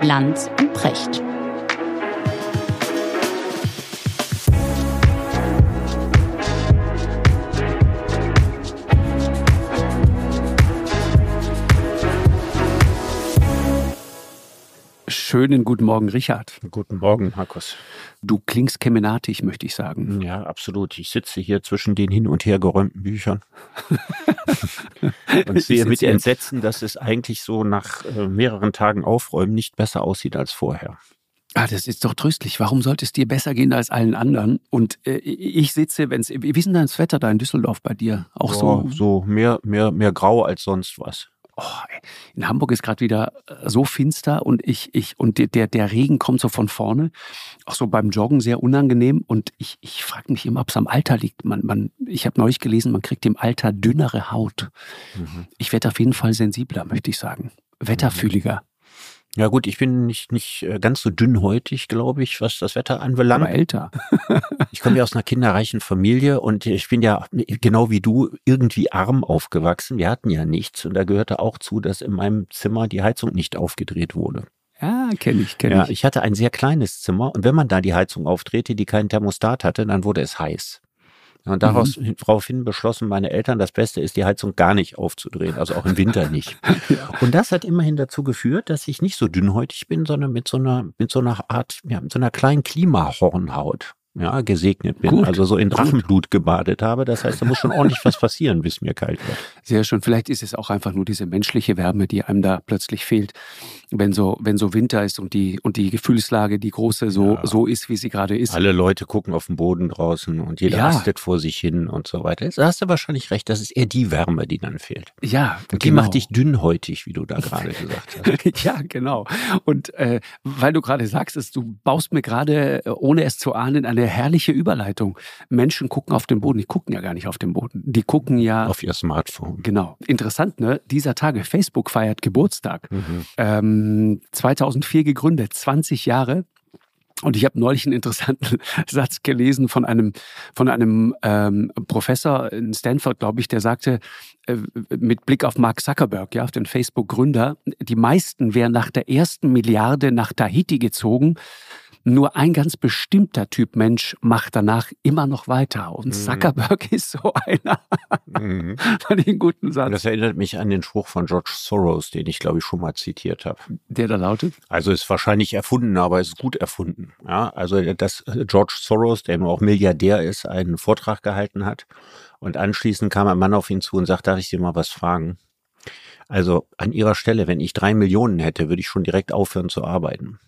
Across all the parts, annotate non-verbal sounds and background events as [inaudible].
Lanz und Precht. Schönen guten Morgen, Richard. Guten Morgen, Markus. Du klingst kemenatig, möchte ich sagen. Ja, absolut. Ich sitze hier zwischen den hin und her geräumten Büchern [laughs] und sehe mit Entsetzen, dass es eigentlich so nach äh, mehreren Tagen Aufräumen nicht besser aussieht als vorher. Ah, das ist doch tröstlich. Warum sollte es dir besser gehen als allen anderen? Und äh, ich sitze, wenn es. Wie ist denn das Wetter da in Düsseldorf bei dir? Auch ja, so? So mehr, mehr, mehr grau als sonst was. Oh, in Hamburg ist gerade wieder äh, so finster und ich, ich, und der, der Regen kommt so von vorne. Auch so beim Joggen sehr unangenehm. Und ich, ich frage mich immer, ob es am Alter liegt. Man, man, ich habe neulich gelesen, man kriegt im Alter dünnere Haut. Mhm. Ich werde auf jeden Fall sensibler, möchte ich sagen. Wetterfühliger. Ja gut, ich bin nicht, nicht äh, ganz so dünnhäutig, glaube ich, was das Wetter anbelangt. Aber älter. [laughs] ich komme ja aus einer kinderreichen Familie und ich bin ja genau wie du irgendwie arm aufgewachsen. Wir hatten ja nichts und da gehörte auch zu, dass in meinem Zimmer die Heizung nicht aufgedreht wurde. Ja, kenne ich, kenne ja, ich. Ich hatte ein sehr kleines Zimmer und wenn man da die Heizung aufdrehte, die keinen Thermostat hatte, dann wurde es heiß. Und daraus, mhm. daraufhin beschlossen meine Eltern, das Beste ist, die Heizung gar nicht aufzudrehen, also auch im Winter nicht. [laughs] ja. Und das hat immerhin dazu geführt, dass ich nicht so dünnhäutig bin, sondern mit so einer, mit so einer Art, ja, mit so einer kleinen Klimahornhaut ja, gesegnet bin, Gut. also so in Drachenblut gebadet habe. Das heißt, da muss schon ordentlich was passieren, bis mir kalt wird. Sehr schön. Vielleicht ist es auch einfach nur diese menschliche Wärme, die einem da plötzlich fehlt, wenn so, wenn so Winter ist und die, und die Gefühlslage, die große, so, ja. so ist, wie sie gerade ist. Alle Leute gucken auf den Boden draußen und jeder ja. vor sich hin und so weiter. Da hast du wahrscheinlich recht, das ist eher die Wärme, die dann fehlt. Ja, und die genau. macht dich dünnhäutig, wie du da gerade [laughs] gesagt hast. ja, genau. Und äh, weil du gerade sagst, dass du baust mir gerade, äh, ohne es zu ahnen, eine herrliche Überleitung. Menschen gucken auf den Boden. Die gucken ja gar nicht auf den Boden. Die gucken ja. Auf ihr Smartphone. Genau. Interessant, ne? Dieser Tage, Facebook feiert Geburtstag. Mhm. Ähm, 2004 gegründet, 20 Jahre. Und ich habe neulich einen interessanten [laughs] Satz gelesen von einem, von einem ähm, Professor in Stanford, glaube ich, der sagte, äh, mit Blick auf Mark Zuckerberg, ja, auf den Facebook-Gründer, die meisten wären nach der ersten Milliarde nach Tahiti gezogen, nur ein ganz bestimmter Typ Mensch macht danach immer noch weiter. Und mhm. Zuckerberg [laughs] ist so einer. Mhm. Fand ich einen guten Satz. Das erinnert mich an den Spruch von George Soros, den ich, glaube ich, schon mal zitiert habe. Der da lautet? Also ist wahrscheinlich erfunden, aber es ist gut erfunden. Ja, also dass George Soros, der auch Milliardär ist, einen Vortrag gehalten hat. Und anschließend kam ein Mann auf ihn zu und sagte, darf ich dir mal was fragen? Also an ihrer Stelle, wenn ich drei Millionen hätte, würde ich schon direkt aufhören zu arbeiten.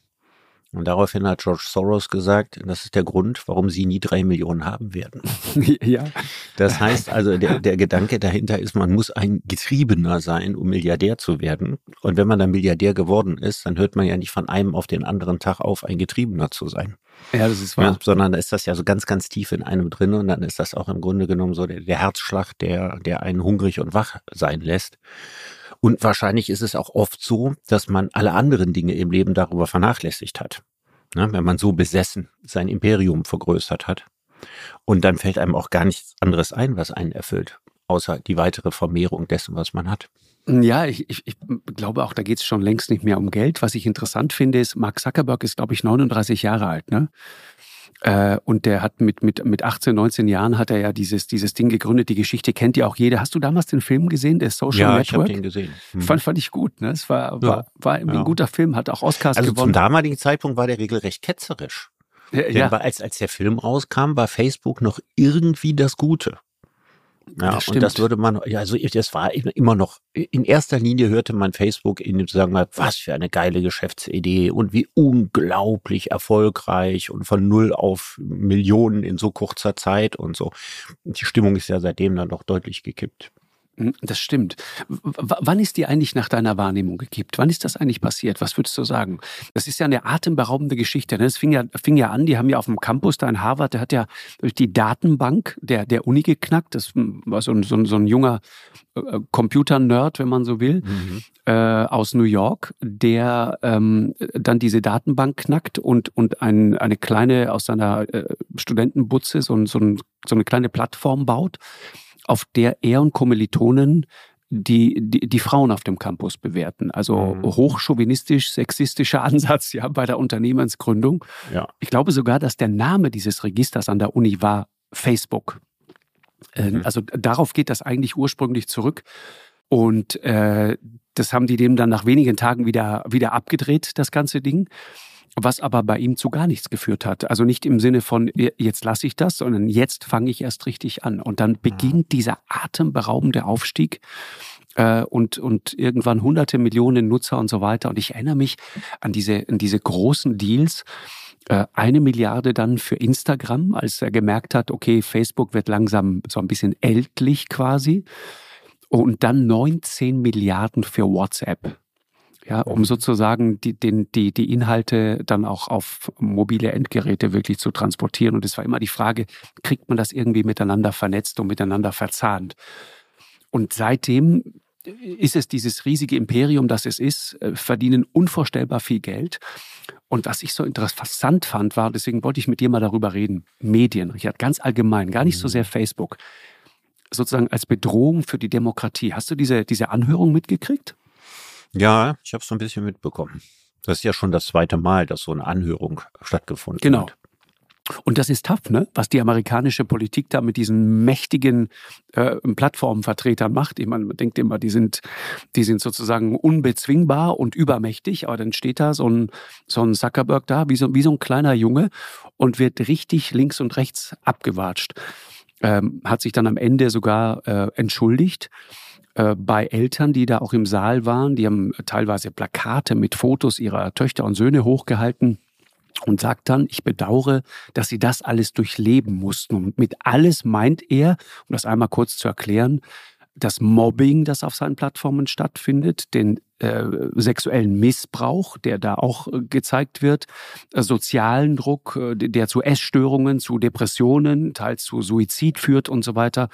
Und daraufhin hat George Soros gesagt, das ist der Grund, warum sie nie drei Millionen haben werden. [laughs] ja. Das heißt also, der, der Gedanke dahinter ist, man muss ein Getriebener sein, um Milliardär zu werden. Und wenn man dann Milliardär geworden ist, dann hört man ja nicht von einem auf den anderen Tag auf, ein Getriebener zu sein. Ja, das ist wahr. Ja, sondern da ist das ja so ganz, ganz tief in einem drin und dann ist das auch im Grunde genommen so der, der Herzschlag, der, der einen hungrig und wach sein lässt. Und wahrscheinlich ist es auch oft so, dass man alle anderen Dinge im Leben darüber vernachlässigt hat. Ne? Wenn man so besessen sein Imperium vergrößert hat. Und dann fällt einem auch gar nichts anderes ein, was einen erfüllt, außer die weitere Vermehrung dessen, was man hat. Ja, ich, ich, ich glaube auch, da geht es schon längst nicht mehr um Geld. Was ich interessant finde, ist, Mark Zuckerberg ist, glaube ich, 39 Jahre alt. Ne? Äh, und der hat mit, mit, mit 18, 19 Jahren hat er ja dieses, dieses Ding gegründet. Die Geschichte kennt ja auch jeder. Hast du damals den Film gesehen, der Social ja, Network? Ja, ich habe den gesehen. Mhm. Fand, fand ich gut. Ne? Es war, war, war ja. ein guter Film, hat auch Oscars also gewonnen. Zum damaligen Zeitpunkt war der regelrecht ketzerisch. Ja, ja. als, als der Film rauskam, war Facebook noch irgendwie das Gute. Ja, das und das würde man, ja, also das war immer noch, in erster Linie hörte man Facebook in dem Zusammenhang, was für eine geile Geschäftsidee und wie unglaublich erfolgreich und von null auf Millionen in so kurzer Zeit und so. Die Stimmung ist ja seitdem dann doch deutlich gekippt. Hm, das stimmt. W wann ist die eigentlich nach deiner Wahrnehmung gekippt? Wann ist das eigentlich passiert? Was würdest du sagen? Das ist ja eine atemberaubende Geschichte. Ne? Das fing ja, fing ja an, die haben ja auf dem Campus da in Harvard, der hat ja durch die Datenbank der, der Uni geknackt. Das war so ein, so ein, so ein junger äh, Computer-Nerd, wenn man so will, mhm. äh, aus New York, der ähm, dann diese Datenbank knackt und, und ein, eine kleine, aus seiner äh, Studentenbutze so, so, ein, so eine kleine Plattform baut auf der er und Kommilitonen die, die, die Frauen auf dem Campus bewerten. Also mhm. hochchauvinistisch, sexistischer [laughs] Ansatz ja bei der Unternehmensgründung. Ja. Ich glaube sogar, dass der Name dieses Registers an der Uni war Facebook. Ähm, mhm. Also darauf geht das eigentlich ursprünglich zurück. Und äh, das haben die dem dann nach wenigen Tagen wieder, wieder abgedreht, das ganze Ding. Was aber bei ihm zu gar nichts geführt hat. Also nicht im Sinne von, jetzt lasse ich das, sondern jetzt fange ich erst richtig an. Und dann beginnt dieser atemberaubende Aufstieg äh, und, und irgendwann hunderte Millionen Nutzer und so weiter. Und ich erinnere mich an diese, an diese großen Deals. Äh, eine Milliarde dann für Instagram, als er gemerkt hat, okay, Facebook wird langsam so ein bisschen ältlich quasi. Und dann 19 Milliarden für WhatsApp. Ja, um sozusagen die, den, die, die Inhalte dann auch auf mobile Endgeräte wirklich zu transportieren. Und es war immer die Frage, kriegt man das irgendwie miteinander vernetzt und miteinander verzahnt? Und seitdem ist es dieses riesige Imperium, das es ist, äh, verdienen unvorstellbar viel Geld. Und was ich so interessant fand, war, deswegen wollte ich mit dir mal darüber reden, Medien, Richard, ganz allgemein, gar nicht so mhm. sehr Facebook, sozusagen als Bedrohung für die Demokratie. Hast du diese, diese Anhörung mitgekriegt? Ja, ich habe es so ein bisschen mitbekommen. Das ist ja schon das zweite Mal, dass so eine Anhörung stattgefunden genau. hat. Und das ist tough, ne? was die amerikanische Politik da mit diesen mächtigen äh, Plattformvertretern macht. Ich meine, man denkt immer, die sind, die sind sozusagen unbezwingbar und übermächtig, aber dann steht da so ein, so ein Zuckerberg da, wie so, wie so ein kleiner Junge und wird richtig links und rechts abgewatscht. Ähm, hat sich dann am Ende sogar äh, entschuldigt äh, bei Eltern, die da auch im Saal waren. Die haben teilweise Plakate mit Fotos ihrer Töchter und Söhne hochgehalten und sagt dann, ich bedauere, dass sie das alles durchleben mussten. Und mit alles meint er, um das einmal kurz zu erklären, das Mobbing, das auf seinen Plattformen stattfindet, den äh, sexuellen Missbrauch, der da auch äh, gezeigt wird, äh, sozialen Druck, äh, der zu Essstörungen, zu Depressionen, teils zu Suizid führt und so weiter.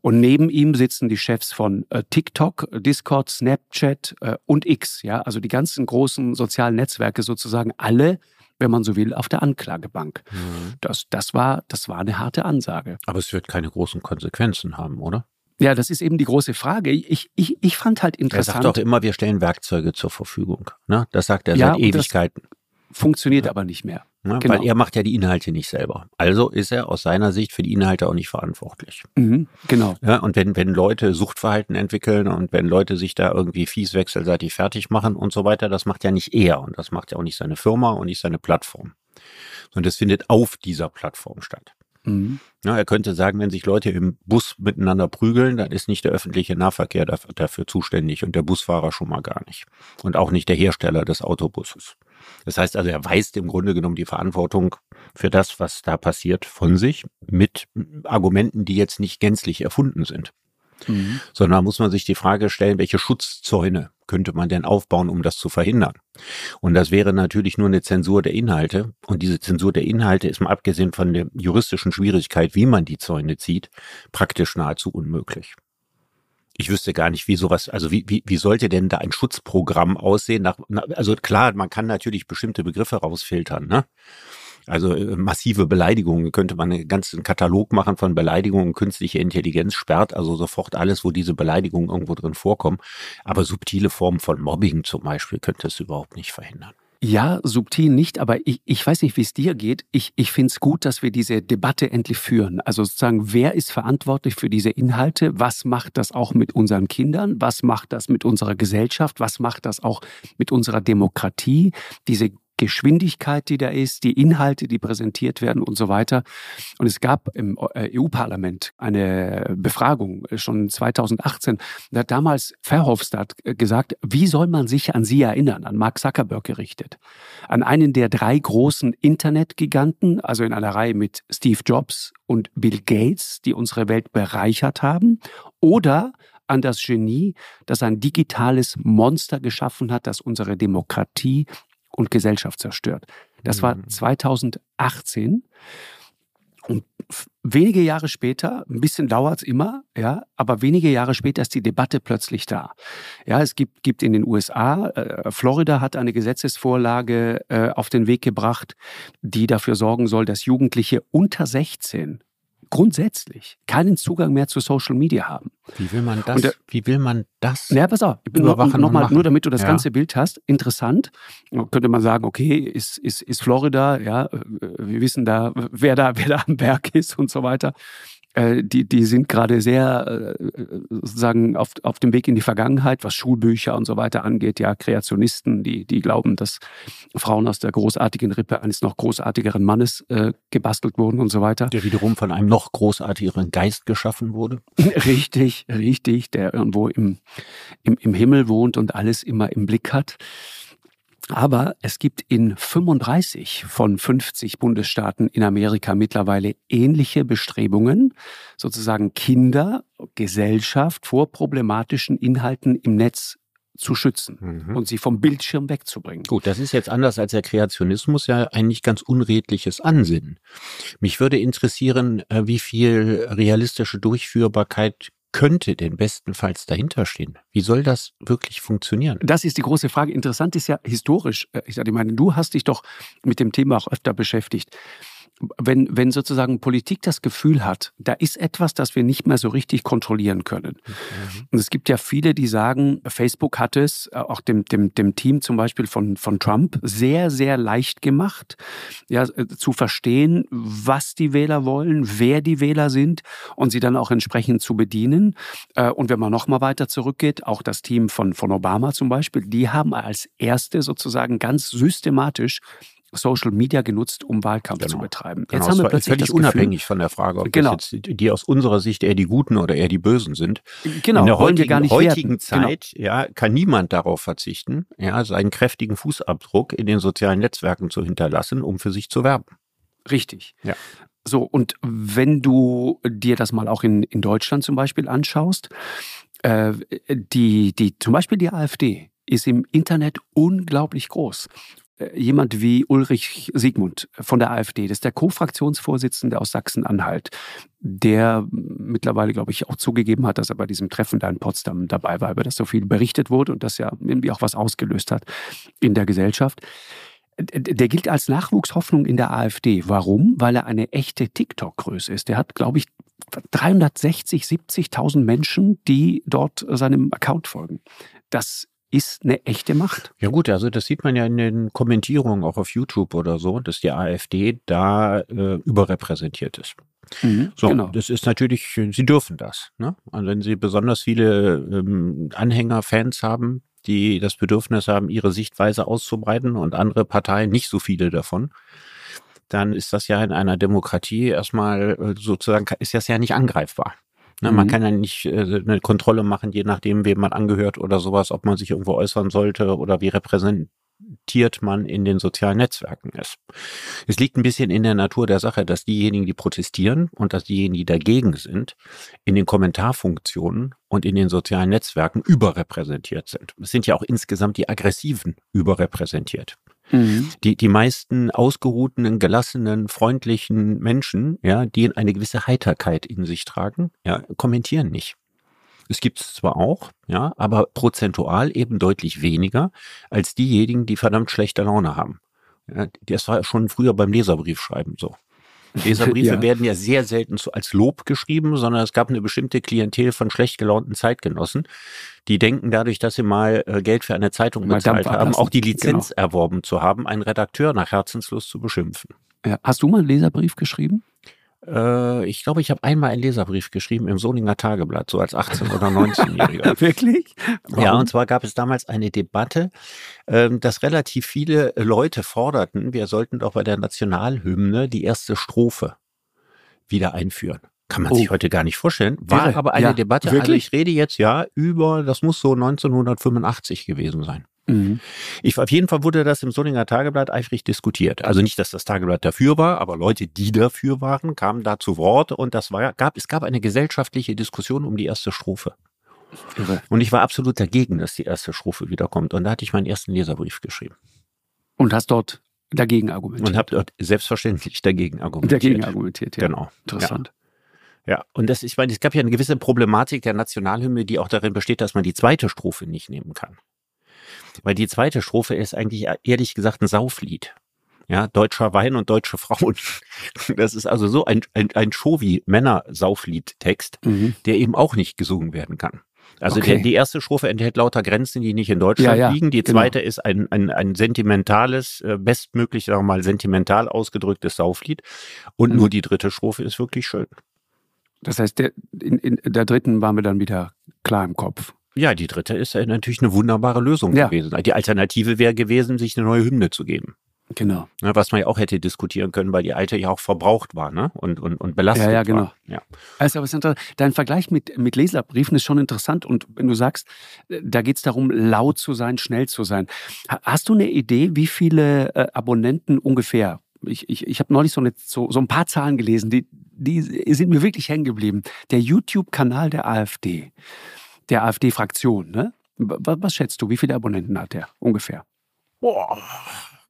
Und neben ihm sitzen die Chefs von äh, TikTok, Discord, Snapchat äh, und X, ja, also die ganzen großen sozialen Netzwerke sozusagen alle wenn man so will, auf der Anklagebank. Mhm. Das, das, war, das war eine harte Ansage. Aber es wird keine großen Konsequenzen haben, oder? Ja, das ist eben die große Frage. Ich, ich, ich fand halt interessant. Er sagt doch immer, wir stellen Werkzeuge zur Verfügung. Ne? Das sagt er ja, seit Ewigkeiten. Funktioniert ja. aber nicht mehr. Ne? Genau. Weil er macht ja die Inhalte nicht selber. Also ist er aus seiner Sicht für die Inhalte auch nicht verantwortlich. Mhm, genau. Ja, und wenn, wenn Leute Suchtverhalten entwickeln und wenn Leute sich da irgendwie fies wechselseitig fertig machen und so weiter, das macht ja nicht er und das macht ja auch nicht seine Firma und nicht seine Plattform. Sondern das findet auf dieser Plattform statt. Mhm. Ja, er könnte sagen, wenn sich Leute im Bus miteinander prügeln, dann ist nicht der öffentliche Nahverkehr dafür, dafür zuständig und der Busfahrer schon mal gar nicht. Und auch nicht der Hersteller des Autobusses. Das heißt also, er weist im Grunde genommen die Verantwortung für das, was da passiert, von sich mit Argumenten, die jetzt nicht gänzlich erfunden sind. Mhm. Sondern muss man sich die Frage stellen, welche Schutzzäune könnte man denn aufbauen, um das zu verhindern? Und das wäre natürlich nur eine Zensur der Inhalte. Und diese Zensur der Inhalte ist mal abgesehen von der juristischen Schwierigkeit, wie man die Zäune zieht, praktisch nahezu unmöglich ich wüsste gar nicht, wie sowas, also wie, wie, wie sollte denn da ein Schutzprogramm aussehen? Nach, also klar, man kann natürlich bestimmte Begriffe rausfiltern, ne? Also äh, massive Beleidigungen könnte man einen ganzen Katalog machen von Beleidigungen. Künstliche Intelligenz sperrt also sofort alles, wo diese Beleidigungen irgendwo drin vorkommen. Aber subtile Formen von Mobbing zum Beispiel könnte es überhaupt nicht verhindern. Ja, subtil nicht, aber ich, ich weiß nicht, wie es dir geht. Ich, ich finde es gut, dass wir diese Debatte endlich führen. Also sozusagen, wer ist verantwortlich für diese Inhalte? Was macht das auch mit unseren Kindern? Was macht das mit unserer Gesellschaft? Was macht das auch mit unserer Demokratie? Diese Geschwindigkeit, die da ist, die Inhalte, die präsentiert werden und so weiter. Und es gab im äh, EU-Parlament eine Befragung äh, schon 2018. Da hat damals Verhofstadt äh, gesagt, wie soll man sich an sie erinnern, an Mark Zuckerberg gerichtet, an einen der drei großen Internetgiganten, also in einer Reihe mit Steve Jobs und Bill Gates, die unsere Welt bereichert haben, oder an das Genie, das ein digitales Monster geschaffen hat, das unsere Demokratie und Gesellschaft zerstört. Das war 2018. Mhm. Und wenige Jahre später, ein bisschen dauert es immer, ja, aber wenige Jahre später ist die Debatte plötzlich da. Ja, es gibt, gibt in den USA, äh, Florida hat eine Gesetzesvorlage äh, auf den Weg gebracht, die dafür sorgen soll, dass Jugendliche unter 16 grundsätzlich keinen Zugang mehr zu Social Media haben. Wie will man das? Der, wie will man das? Ja, pass auf. Überwachen noch, noch nur damit du das ja. ganze Bild hast. Interessant. Könnte man sagen, okay, ist, ist, ist Florida, ja, wir wissen da, wer da, wer da am Berg ist und so weiter. Äh, die, die sind gerade sehr äh, sozusagen auf, auf dem Weg in die Vergangenheit, was Schulbücher und so weiter angeht. Ja, Kreationisten, die, die glauben, dass Frauen aus der großartigen Rippe eines noch großartigeren Mannes äh, gebastelt wurden und so weiter. Der wiederum von einem noch großartigeren Geist geschaffen wurde. [laughs] richtig, richtig, der irgendwo im, im, im Himmel wohnt und alles immer im Blick hat. Aber es gibt in 35 von 50 Bundesstaaten in Amerika mittlerweile ähnliche Bestrebungen, sozusagen Kinder, Gesellschaft vor problematischen Inhalten im Netz zu schützen mhm. und sie vom Bildschirm wegzubringen. Gut, das ist jetzt anders als der Kreationismus ja ein nicht ganz unredliches Ansinnen. Mich würde interessieren, äh, wie viel realistische Durchführbarkeit könnte denn bestenfalls dahinter stehen? Wie soll das wirklich funktionieren? Das ist die große Frage. Interessant ist ja historisch. Äh, ich meine, du hast dich doch mit dem Thema auch öfter beschäftigt wenn, wenn sozusagen Politik das Gefühl hat, da ist etwas, das wir nicht mehr so richtig kontrollieren können. Mhm. Und es gibt ja viele, die sagen, Facebook hat es äh, auch dem, dem, dem Team zum Beispiel von, von Trump sehr, sehr leicht gemacht, ja, äh, zu verstehen, was die Wähler wollen, wer die Wähler sind und sie dann auch entsprechend zu bedienen. Äh, und wenn man noch mal weiter zurückgeht, auch das Team von, von Obama zum Beispiel, die haben als erste sozusagen ganz systematisch Social Media genutzt, um Wahlkampf genau. zu betreiben. Jetzt genau, haben wir plötzlich völlig unabhängig von der Frage, ob genau. das jetzt die aus unserer Sicht eher die Guten oder eher die Bösen sind. Genau, in der heutigen, heutigen genau. Zeit genau. ja, kann niemand darauf verzichten, ja, seinen kräftigen Fußabdruck in den sozialen Netzwerken zu hinterlassen, um für sich zu werben. Richtig. Ja. So, und wenn du dir das mal auch in, in Deutschland zum Beispiel anschaust, äh, die, die, zum Beispiel die AfD ist im Internet unglaublich groß. Äh, jemand wie Ulrich Siegmund von der AfD, das ist der Co-Fraktionsvorsitzende aus Sachsen-Anhalt, der mittlerweile, glaube ich, auch zugegeben hat, dass er bei diesem Treffen da in Potsdam dabei war, über das so viel berichtet wurde und das ja irgendwie auch was ausgelöst hat in der Gesellschaft. Der gilt als Nachwuchshoffnung in der AfD. Warum? Weil er eine echte TikTok-Größe ist. Der hat, glaube ich, 360, 70.000 Menschen, die dort seinem Account folgen. Das ist eine echte Macht. Ja gut, also das sieht man ja in den Kommentierungen auch auf YouTube oder so, dass die AfD da äh, überrepräsentiert ist. Mhm, so, genau. das ist natürlich, sie dürfen das. Ne? Und wenn sie besonders viele ähm, Anhänger, Fans haben, die das Bedürfnis haben, ihre Sichtweise auszubreiten und andere Parteien nicht so viele davon, dann ist das ja in einer Demokratie erstmal äh, sozusagen, ist das ja nicht angreifbar. Ne, mhm. Man kann ja nicht äh, eine Kontrolle machen, je nachdem, wem man angehört oder sowas, ob man sich irgendwo äußern sollte oder wie repräsentiert man in den sozialen Netzwerken ist. Es liegt ein bisschen in der Natur der Sache, dass diejenigen, die protestieren und dass diejenigen, die dagegen sind, in den Kommentarfunktionen und in den sozialen Netzwerken überrepräsentiert sind. Es sind ja auch insgesamt die Aggressiven überrepräsentiert. Mhm. Die, die meisten ausgeruhten, gelassenen, freundlichen Menschen, ja, die eine gewisse Heiterkeit in sich tragen, ja, kommentieren nicht. Es gibt es zwar auch, ja, aber prozentual eben deutlich weniger als diejenigen, die verdammt schlechte Laune haben. Ja, das war schon früher beim Leserbriefschreiben so. Leserbriefe [laughs] ja. werden ja sehr selten so als Lob geschrieben, sondern es gab eine bestimmte Klientel von schlecht gelaunten Zeitgenossen, die denken dadurch, dass sie mal äh, Geld für eine Zeitung mal bezahlt haben, auch die Lizenz genau. erworben zu haben, einen Redakteur nach Herzenslust zu beschimpfen. Ja. Hast du mal einen Leserbrief geschrieben? Äh, ich glaube, ich habe einmal einen Leserbrief geschrieben im Solinger Tageblatt, so als 18- oder 19-Jähriger. [laughs] Wirklich? Warum? Ja, und zwar gab es damals eine Debatte, ähm, dass relativ viele Leute forderten, wir sollten doch bei der Nationalhymne die erste Strophe wieder einführen. Kann man oh. sich heute gar nicht vorstellen. War aber eine ja, Debatte. Wirklich? Also ich rede jetzt ja über, das muss so 1985 gewesen sein. Mhm. Ich, auf jeden Fall wurde das im Solinger Tageblatt eifrig diskutiert. Also nicht, dass das Tageblatt dafür war, aber Leute, die dafür waren, kamen da zu Wort und das war, gab, es gab eine gesellschaftliche Diskussion um die erste Strophe. Irre. Und ich war absolut dagegen, dass die erste Strophe wiederkommt. Und da hatte ich meinen ersten Leserbrief geschrieben. Und hast dort dagegen argumentiert? Und habe dort selbstverständlich dagegen argumentiert. Dagegen argumentiert, ja. Genau. Interessant. Ja. Ja, und das, ich meine, es gab ja eine gewisse Problematik der Nationalhymne, die auch darin besteht, dass man die zweite Strophe nicht nehmen kann. Weil die zweite Strophe ist eigentlich ehrlich gesagt ein Sauflied. ja, deutscher Wein und deutsche Frauen. [laughs] Das ist also so ein, ein, ein Shovi-Männer-Sauflied-Text, mhm. der eben auch nicht gesungen werden kann. Also okay. der, die erste Strophe enthält lauter Grenzen, die nicht in Deutschland ja, ja, liegen. Die genau. zweite ist ein, ein, ein sentimentales, äh, bestmöglich, sagen wir mal, sentimental ausgedrücktes Sauflied. Und mhm. nur die dritte Strophe ist wirklich schön. Das heißt, der, in, in der dritten waren wir dann wieder klar im Kopf. Ja, die dritte ist natürlich eine wunderbare Lösung ja. gewesen. Die Alternative wäre gewesen, sich eine neue Hymne zu geben. Genau. Ja, was man ja auch hätte diskutieren können, weil die alte ja auch verbraucht war ne? und, und, und belastet war. Ja, ja, genau. War. Ja. Also, was dein Vergleich mit, mit Leserbriefen ist schon interessant. Und wenn du sagst, da geht es darum, laut zu sein, schnell zu sein. Hast du eine Idee, wie viele äh, Abonnenten ungefähr ich, ich, ich habe neulich so, eine, so, so ein paar Zahlen gelesen, die, die sind mir wirklich hängen geblieben. Der YouTube-Kanal der AfD, der AfD-Fraktion, ne? Was, was, schätzt du, wie viele Abonnenten hat der ungefähr? Boah.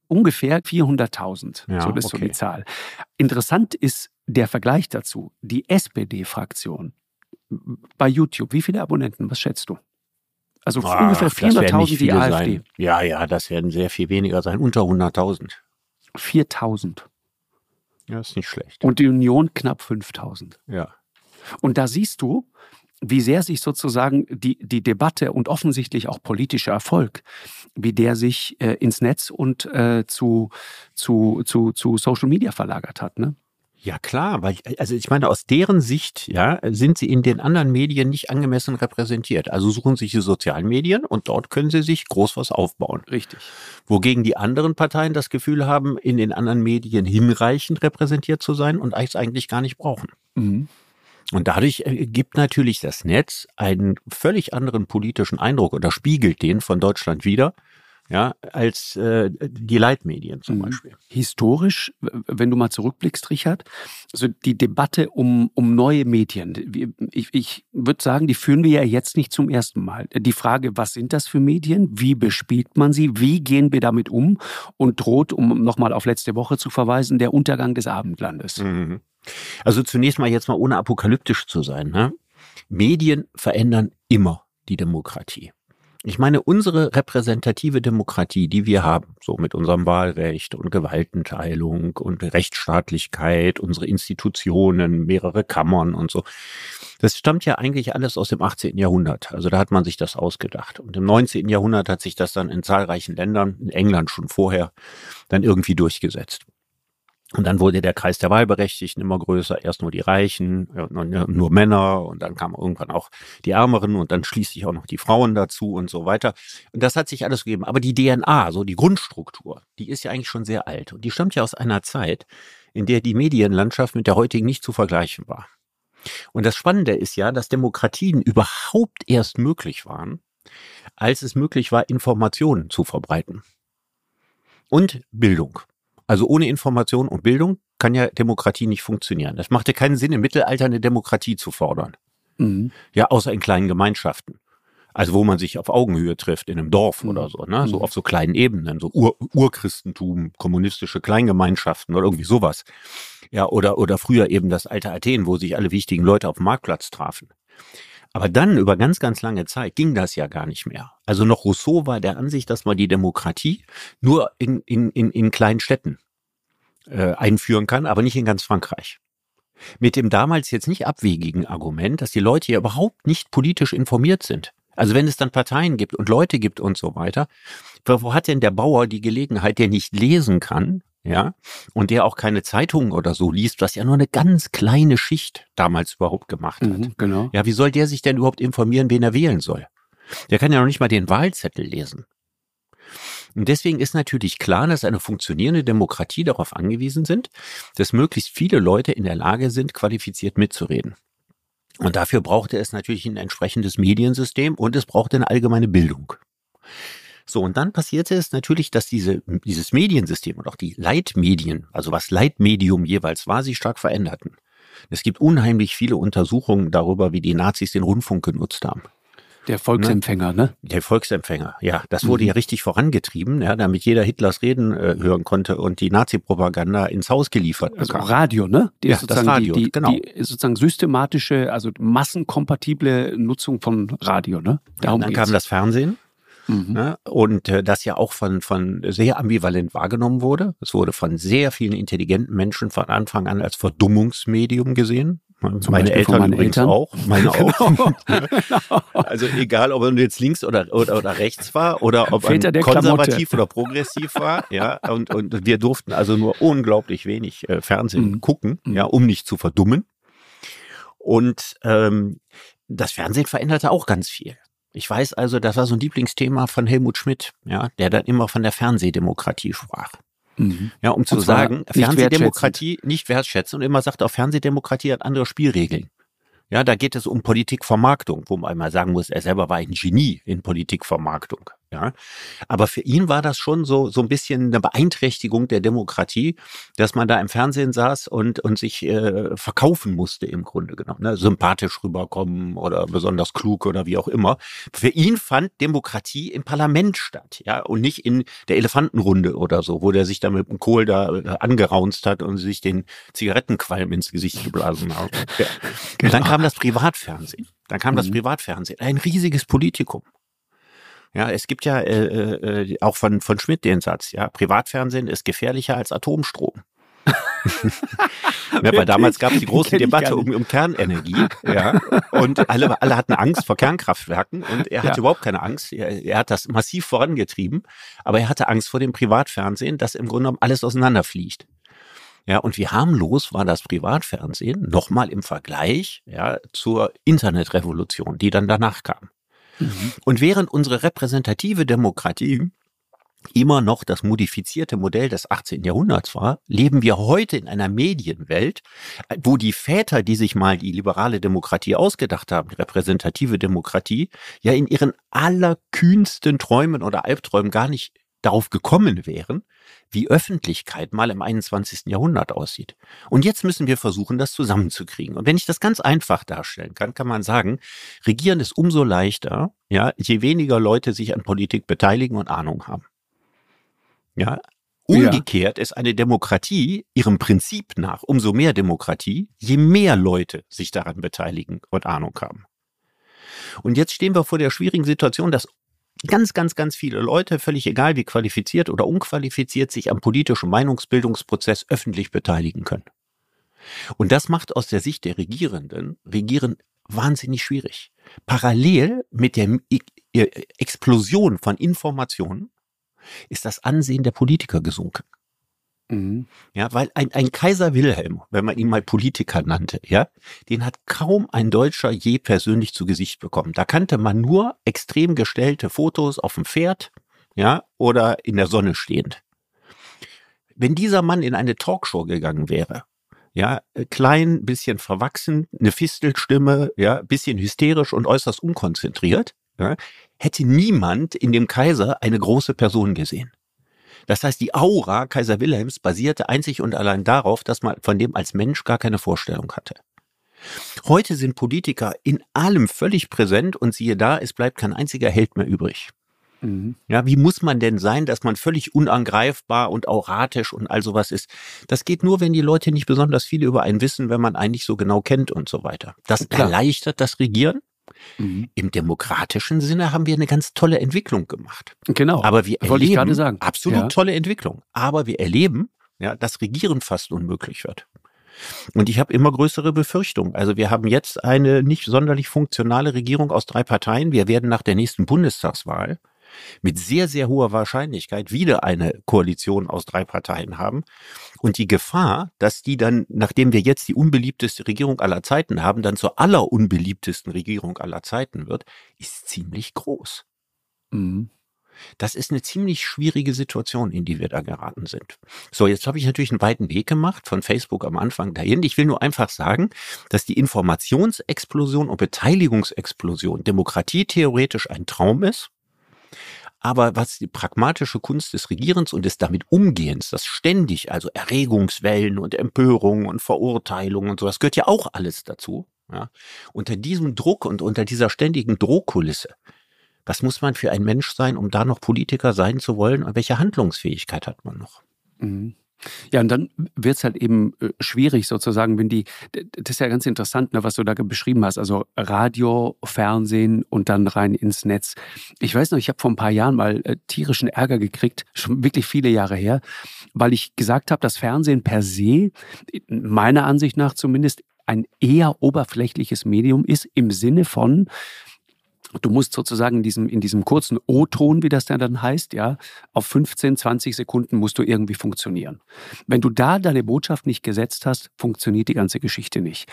Ungefähr 400.000. Ja, so ist okay. so die Zahl. Interessant ist der Vergleich dazu. Die SPD-Fraktion bei YouTube, wie viele Abonnenten? Was schätzt du? Also Ach, ungefähr 400.000 die AfD. Sein. Ja, ja, das werden sehr viel weniger sein, unter 100.000. 4.000. Ja, ist nicht schlecht. Und die Union knapp 5.000. Ja. Und da siehst du, wie sehr sich sozusagen die, die Debatte und offensichtlich auch politischer Erfolg, wie der sich äh, ins Netz und äh, zu, zu, zu, zu Social Media verlagert hat. Ne? Ja klar, weil also ich meine aus deren Sicht ja sind sie in den anderen Medien nicht angemessen repräsentiert. Also suchen sich die sozialen Medien und dort können sie sich groß was aufbauen. Richtig. Wogegen die anderen Parteien das Gefühl haben, in den anderen Medien hinreichend repräsentiert zu sein und es eigentlich gar nicht brauchen. Mhm. Und dadurch äh, gibt natürlich das Netz einen völlig anderen politischen Eindruck oder spiegelt den von Deutschland wieder, ja, als äh, die Leitmedien zum mhm. Beispiel. Historisch, wenn du mal zurückblickst, Richard, also die Debatte um, um neue Medien, ich, ich würde sagen, die führen wir ja jetzt nicht zum ersten Mal. Die Frage, was sind das für Medien, wie bespielt man sie, wie gehen wir damit um und droht, um nochmal auf letzte Woche zu verweisen, der Untergang des Abendlandes. Mhm. Also zunächst mal jetzt mal ohne apokalyptisch zu sein. Ne? Medien verändern immer die Demokratie. Ich meine, unsere repräsentative Demokratie, die wir haben, so mit unserem Wahlrecht und Gewaltenteilung und Rechtsstaatlichkeit, unsere Institutionen, mehrere Kammern und so, das stammt ja eigentlich alles aus dem 18. Jahrhundert. Also da hat man sich das ausgedacht. Und im 19. Jahrhundert hat sich das dann in zahlreichen Ländern, in England schon vorher, dann irgendwie durchgesetzt. Und dann wurde der Kreis der Wahlberechtigten immer größer. Erst nur die Reichen, nur Männer und dann kamen irgendwann auch die Ärmeren und dann schließlich auch noch die Frauen dazu und so weiter. Und das hat sich alles gegeben. Aber die DNA, so die Grundstruktur, die ist ja eigentlich schon sehr alt. Und die stammt ja aus einer Zeit, in der die Medienlandschaft mit der heutigen nicht zu vergleichen war. Und das Spannende ist ja, dass Demokratien überhaupt erst möglich waren, als es möglich war, Informationen zu verbreiten. Und Bildung. Also ohne Information und Bildung kann ja Demokratie nicht funktionieren. Das machte keinen Sinn, im Mittelalter eine Demokratie zu fordern. Mhm. Ja, außer in kleinen Gemeinschaften. Also wo man sich auf Augenhöhe trifft, in einem Dorf mhm. oder so, ne? So mhm. auf so kleinen Ebenen, so Ur Urchristentum, kommunistische Kleingemeinschaften oder irgendwie sowas. Ja, oder, oder früher eben das alte Athen, wo sich alle wichtigen Leute auf dem Marktplatz trafen. Aber dann über ganz, ganz lange Zeit ging das ja gar nicht mehr. Also noch Rousseau war der Ansicht, dass man die Demokratie nur in, in, in, in kleinen Städten äh, einführen kann, aber nicht in ganz Frankreich. Mit dem damals jetzt nicht abwegigen Argument, dass die Leute hier überhaupt nicht politisch informiert sind. Also wenn es dann Parteien gibt und Leute gibt und so weiter, wo hat denn der Bauer die Gelegenheit, der nicht lesen kann, ja, und der auch keine Zeitungen oder so liest, was ja nur eine ganz kleine Schicht damals überhaupt gemacht hat. Mhm, genau. Ja, wie soll der sich denn überhaupt informieren, wen er wählen soll? Der kann ja noch nicht mal den Wahlzettel lesen. Und deswegen ist natürlich klar, dass eine funktionierende Demokratie darauf angewiesen sind, dass möglichst viele Leute in der Lage sind, qualifiziert mitzureden. Und dafür brauchte es natürlich ein entsprechendes Mediensystem und es brauchte eine allgemeine Bildung. So, und dann passierte es natürlich, dass diese, dieses Mediensystem und auch die Leitmedien, also was Leitmedium jeweils war, sich stark veränderten. Es gibt unheimlich viele Untersuchungen darüber, wie die Nazis den Rundfunk genutzt haben. Der Volksempfänger, ne? Der Volksempfänger, ja. Das wurde mhm. ja richtig vorangetrieben, ja, damit jeder Hitlers Reden äh, hören konnte und die Nazi-Propaganda ins Haus geliefert also bekam. Also Radio, ne? Die ja, das Radio, die, die, genau. Die sozusagen systematische, also massenkompatible Nutzung von Radio, ne? Darum ja, dann geht's. kam das Fernsehen. Mhm. Ne? Und äh, das ja auch von, von sehr ambivalent wahrgenommen wurde. Es wurde von sehr vielen intelligenten Menschen von Anfang an als Verdummungsmedium gesehen. Zum meine Eltern übrigens Eltern. auch, meine [laughs] auch. [laughs] Genau. also egal, ob man jetzt links oder, oder, oder rechts war oder ob man konservativ oder progressiv war, ja, und, und wir durften also nur unglaublich wenig äh, Fernsehen mhm. gucken, ja, um nicht zu verdummen. Und ähm, das Fernsehen veränderte auch ganz viel. Ich weiß also, das war so ein Lieblingsthema von Helmut Schmidt, ja, der dann immer von der Fernsehdemokratie sprach. Mhm. Ja, um zu sagen, Fernsehdemokratie nicht wertschätzen und immer sagt, auch Fernsehdemokratie hat andere Spielregeln. Ja, da geht es um Politikvermarktung, wo man einmal sagen muss, er selber war ein Genie in Politikvermarktung. Ja, aber für ihn war das schon so so ein bisschen eine Beeinträchtigung der Demokratie, dass man da im Fernsehen saß und und sich äh, verkaufen musste im Grunde genommen, ne? sympathisch rüberkommen oder besonders klug oder wie auch immer. Für ihn fand Demokratie im Parlament statt, ja, und nicht in der Elefantenrunde oder so, wo der sich da mit dem Kohl da äh, angeraunzt hat und sich den Zigarettenqualm ins Gesicht geblasen hat. Ja. Genau. Dann kam das Privatfernsehen. Dann kam mhm. das Privatfernsehen, ein riesiges Politikum. Ja, es gibt ja äh, äh, auch von, von Schmidt den Satz, ja, Privatfernsehen ist gefährlicher als Atomstrom. [laughs] ja, weil damals gab es die große Debatte um, um Kernenergie, ja, und alle, alle hatten Angst vor Kernkraftwerken und er hatte ja. überhaupt keine Angst. Er, er, hat das massiv vorangetrieben, aber er hatte Angst vor dem Privatfernsehen, dass im Grunde genommen alles auseinanderfliegt. Ja, und wie harmlos war das Privatfernsehen nochmal im Vergleich ja, zur Internetrevolution, die dann danach kam. Und während unsere repräsentative Demokratie immer noch das modifizierte Modell des 18. Jahrhunderts war, leben wir heute in einer Medienwelt, wo die Väter, die sich mal die liberale Demokratie ausgedacht haben, repräsentative Demokratie, ja in ihren allerkühnsten Träumen oder Albträumen gar nicht darauf gekommen wären, wie Öffentlichkeit mal im 21. Jahrhundert aussieht. Und jetzt müssen wir versuchen, das zusammenzukriegen. Und wenn ich das ganz einfach darstellen kann, kann man sagen, Regieren ist umso leichter, ja, je weniger Leute sich an Politik beteiligen und Ahnung haben. Ja, Umgekehrt ja. ist eine Demokratie ihrem Prinzip nach umso mehr Demokratie, je mehr Leute sich daran beteiligen und Ahnung haben. Und jetzt stehen wir vor der schwierigen Situation, dass ganz, ganz, ganz viele Leute, völlig egal wie qualifiziert oder unqualifiziert, sich am politischen Meinungsbildungsprozess öffentlich beteiligen können. Und das macht aus der Sicht der Regierenden Regieren wahnsinnig schwierig. Parallel mit der Explosion von Informationen ist das Ansehen der Politiker gesunken. Mhm. Ja, weil ein, ein Kaiser Wilhelm, wenn man ihn mal Politiker nannte, ja, den hat kaum ein Deutscher je persönlich zu Gesicht bekommen. Da kannte man nur extrem gestellte Fotos auf dem Pferd, ja, oder in der Sonne stehend. Wenn dieser Mann in eine Talkshow gegangen wäre, ja, klein, bisschen verwachsen, eine Fistelstimme, ja, bisschen hysterisch und äußerst unkonzentriert, ja, hätte niemand in dem Kaiser eine große Person gesehen. Das heißt, die Aura Kaiser Wilhelms basierte einzig und allein darauf, dass man von dem als Mensch gar keine Vorstellung hatte. Heute sind Politiker in allem völlig präsent und siehe da, es bleibt kein einziger Held mehr übrig. Mhm. Ja, wie muss man denn sein, dass man völlig unangreifbar und auratisch und all sowas ist? Das geht nur, wenn die Leute nicht besonders viel über einen wissen, wenn man einen nicht so genau kennt und so weiter. Das Klar. erleichtert das Regieren. Mhm. Im demokratischen Sinne haben wir eine ganz tolle Entwicklung gemacht. Genau. Aber wir erleben, ich gerade sagen. absolut ja. tolle Entwicklung. Aber wir erleben, ja, dass Regieren fast unmöglich wird. Und ich habe immer größere Befürchtungen. Also wir haben jetzt eine nicht sonderlich funktionale Regierung aus drei Parteien. Wir werden nach der nächsten Bundestagswahl mit sehr, sehr hoher Wahrscheinlichkeit wieder eine Koalition aus drei Parteien haben. Und die Gefahr, dass die dann, nachdem wir jetzt die unbeliebteste Regierung aller Zeiten haben, dann zur allerunbeliebtesten Regierung aller Zeiten wird, ist ziemlich groß. Mhm. Das ist eine ziemlich schwierige Situation, in die wir da geraten sind. So, jetzt habe ich natürlich einen weiten Weg gemacht von Facebook am Anfang dahin. Ich will nur einfach sagen, dass die Informationsexplosion und Beteiligungsexplosion demokratietheoretisch ein Traum ist. Aber was die pragmatische Kunst des Regierens und des damit Umgehens, das ständig, also Erregungswellen und Empörungen und Verurteilungen und sowas, gehört ja auch alles dazu. Ja. Unter diesem Druck und unter dieser ständigen Drohkulisse, was muss man für ein Mensch sein, um da noch Politiker sein zu wollen und welche Handlungsfähigkeit hat man noch? Mhm. Ja, und dann wird es halt eben äh, schwierig sozusagen, wenn die, das ist ja ganz interessant, ne, was du da beschrieben hast, also Radio, Fernsehen und dann rein ins Netz. Ich weiß noch, ich habe vor ein paar Jahren mal äh, tierischen Ärger gekriegt, schon wirklich viele Jahre her, weil ich gesagt habe, das Fernsehen per se, meiner Ansicht nach zumindest, ein eher oberflächliches Medium ist im Sinne von, Du musst sozusagen in diesem, in diesem kurzen O-Ton, wie das dann heißt, ja, auf 15, 20 Sekunden musst du irgendwie funktionieren. Wenn du da deine Botschaft nicht gesetzt hast, funktioniert die ganze Geschichte nicht.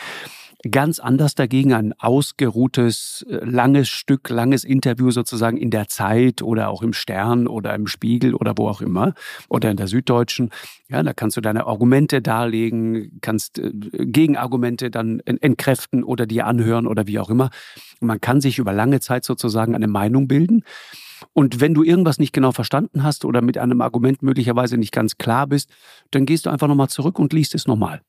Ganz anders dagegen ein ausgeruhtes, äh, langes Stück, langes Interview sozusagen in der Zeit oder auch im Stern oder im Spiegel oder wo auch immer oder in der Süddeutschen. Ja, da kannst du deine Argumente darlegen, kannst äh, Gegenargumente dann entkräften oder dir anhören oder wie auch immer. Man kann sich über lange Zeit sozusagen eine Meinung bilden. Und wenn du irgendwas nicht genau verstanden hast oder mit einem Argument möglicherweise nicht ganz klar bist, dann gehst du einfach nochmal zurück und liest es nochmal.